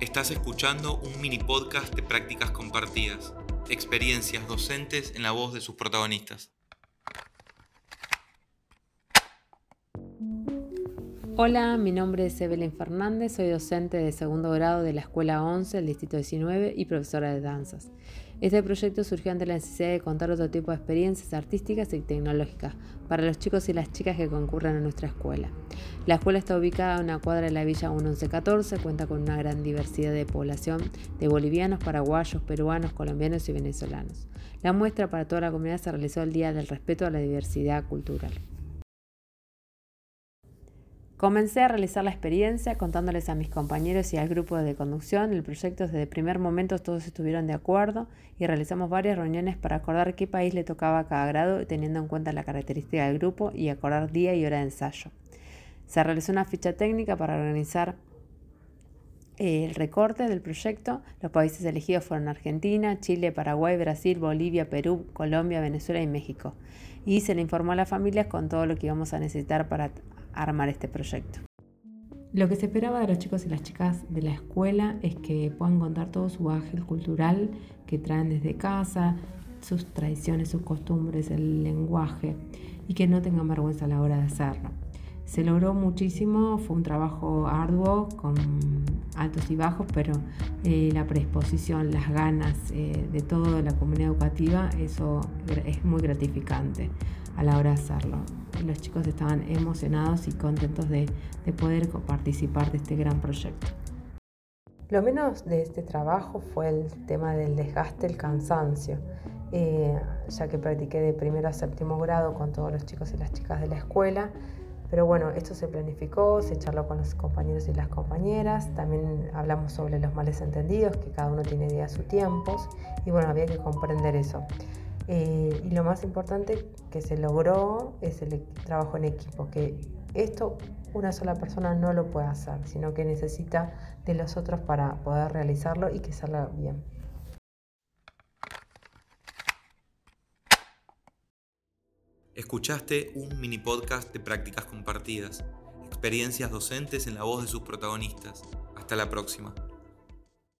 Estás escuchando un mini podcast de prácticas compartidas, experiencias docentes en la voz de sus protagonistas. Hola, mi nombre es Evelyn Fernández, soy docente de segundo grado de la Escuela 11 del Distrito 19 y profesora de danzas. Este proyecto surgió ante la necesidad de contar otro tipo de experiencias artísticas y tecnológicas para los chicos y las chicas que concurren a nuestra escuela. La escuela está ubicada en una cuadra de la Villa 1114, cuenta con una gran diversidad de población de bolivianos, paraguayos, peruanos, colombianos y venezolanos. La muestra para toda la comunidad se realizó el Día del Respeto a la Diversidad Cultural. Comencé a realizar la experiencia contándoles a mis compañeros y al grupo de conducción el proyecto desde el primer momento todos estuvieron de acuerdo y realizamos varias reuniones para acordar qué país le tocaba a cada grado teniendo en cuenta la característica del grupo y acordar día y hora de ensayo. Se realizó una ficha técnica para organizar el recorte del proyecto. Los países elegidos fueron Argentina, Chile, Paraguay, Brasil, Bolivia, Perú, Colombia, Venezuela y México. Y se le informó a las familias con todo lo que íbamos a necesitar para armar este proyecto. Lo que se esperaba de los chicos y las chicas de la escuela es que puedan contar todo su ágil cultural que traen desde casa, sus tradiciones, sus costumbres, el lenguaje y que no tengan vergüenza a la hora de hacerlo. Se logró muchísimo, fue un trabajo arduo con altos y bajos, pero eh, la predisposición, las ganas eh, de toda la comunidad educativa, eso es muy gratificante a la hora de hacerlo. Los chicos estaban emocionados y contentos de, poder participar de este gran proyecto. Lo menos de este trabajo fue el tema del desgaste, el cansancio, eh, ya que practiqué de primero a séptimo grado con todos los chicos y las chicas de la escuela pero bueno, esto se planificó, se charló con los compañeros y las compañeras, también hablamos sobre los males entendidos, que cada uno tiene días sus tiempos, y bueno, había que comprender eso. Eh, y lo más importante que se logró es el trabajo en equipo, que esto una sola persona no lo puede hacer, sino que necesita de los otros para poder realizarlo y que salga bien. Escuchaste un mini podcast de prácticas compartidas, experiencias docentes en la voz de sus protagonistas. Hasta la próxima.